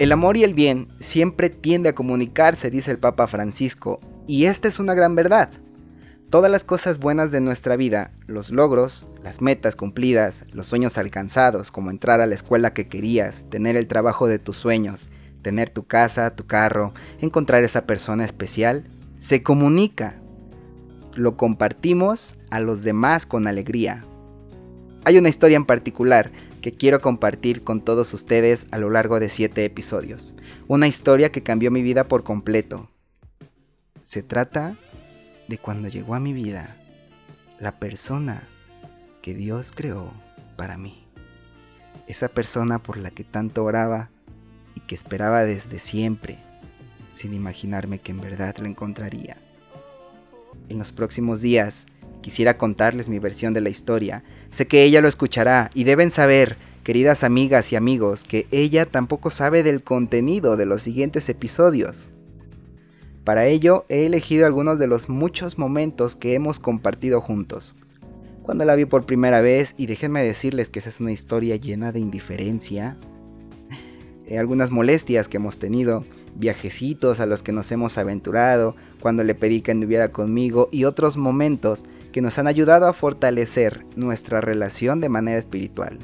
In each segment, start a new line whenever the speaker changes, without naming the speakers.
El amor y el bien siempre tiende a comunicarse, dice el Papa Francisco, y esta es una gran verdad. Todas las cosas buenas de nuestra vida, los logros, las metas cumplidas, los sueños alcanzados, como entrar a la escuela que querías, tener el trabajo de tus sueños, tener tu casa, tu carro, encontrar esa persona especial, se comunica. Lo compartimos a los demás con alegría. Hay una historia en particular que quiero compartir con todos ustedes a lo largo de siete episodios. Una historia que cambió mi vida por completo. Se trata de cuando llegó a mi vida la persona que Dios creó para mí. Esa persona por la que tanto oraba y que esperaba desde siempre, sin imaginarme que en verdad la encontraría. En los próximos días quisiera contarles mi versión de la historia Sé que ella lo escuchará y deben saber, queridas amigas y amigos, que ella tampoco sabe del contenido de los siguientes episodios. Para ello he elegido algunos de los muchos momentos que hemos compartido juntos. Cuando la vi por primera vez, y déjenme decirles que esa es una historia llena de indiferencia, eh, algunas molestias que hemos tenido, viajecitos a los que nos hemos aventurado, cuando le pedí que anduviera conmigo y otros momentos que nos han ayudado a fortalecer nuestra relación de manera espiritual.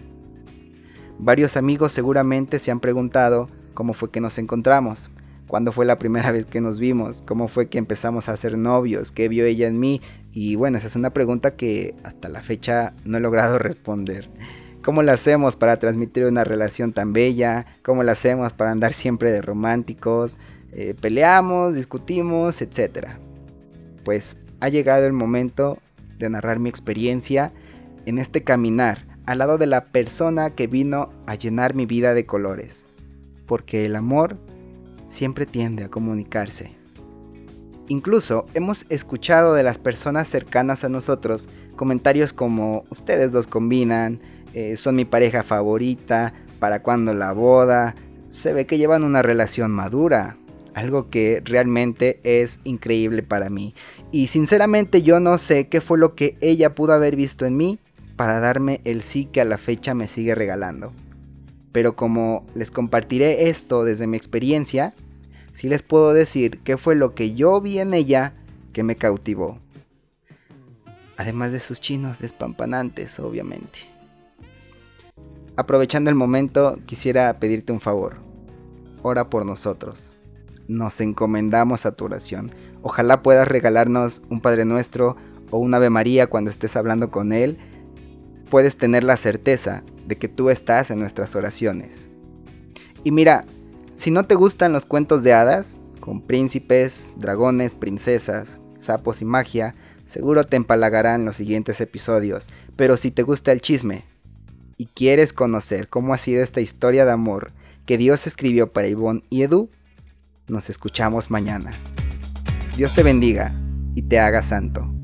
Varios amigos seguramente se han preguntado cómo fue que nos encontramos, cuándo fue la primera vez que nos vimos, cómo fue que empezamos a ser novios, qué vio ella en mí y bueno, esa es una pregunta que hasta la fecha no he logrado responder. ¿Cómo lo hacemos para transmitir una relación tan bella? ¿Cómo lo hacemos para andar siempre de románticos? Eh, peleamos, discutimos, etc. Pues ha llegado el momento de narrar mi experiencia en este caminar al lado de la persona que vino a llenar mi vida de colores. Porque el amor siempre tiende a comunicarse. Incluso hemos escuchado de las personas cercanas a nosotros comentarios como ustedes dos combinan, eh, son mi pareja favorita, para cuando la boda, se ve que llevan una relación madura, algo que realmente es increíble para mí. Y sinceramente yo no sé qué fue lo que ella pudo haber visto en mí para darme el sí que a la fecha me sigue regalando. Pero como les compartiré esto desde mi experiencia, sí les puedo decir qué fue lo que yo vi en ella que me cautivó. Además de sus chinos despampanantes, obviamente. Aprovechando el momento, quisiera pedirte un favor. Ora por nosotros nos encomendamos a tu oración. Ojalá puedas regalarnos un Padre Nuestro o un Ave María cuando estés hablando con Él. Puedes tener la certeza de que tú estás en nuestras oraciones. Y mira, si no te gustan los cuentos de hadas, con príncipes, dragones, princesas, sapos y magia, seguro te empalagarán los siguientes episodios. Pero si te gusta el chisme y quieres conocer cómo ha sido esta historia de amor que Dios escribió para Ivonne y Edu, nos escuchamos mañana. Dios te bendiga y te haga santo.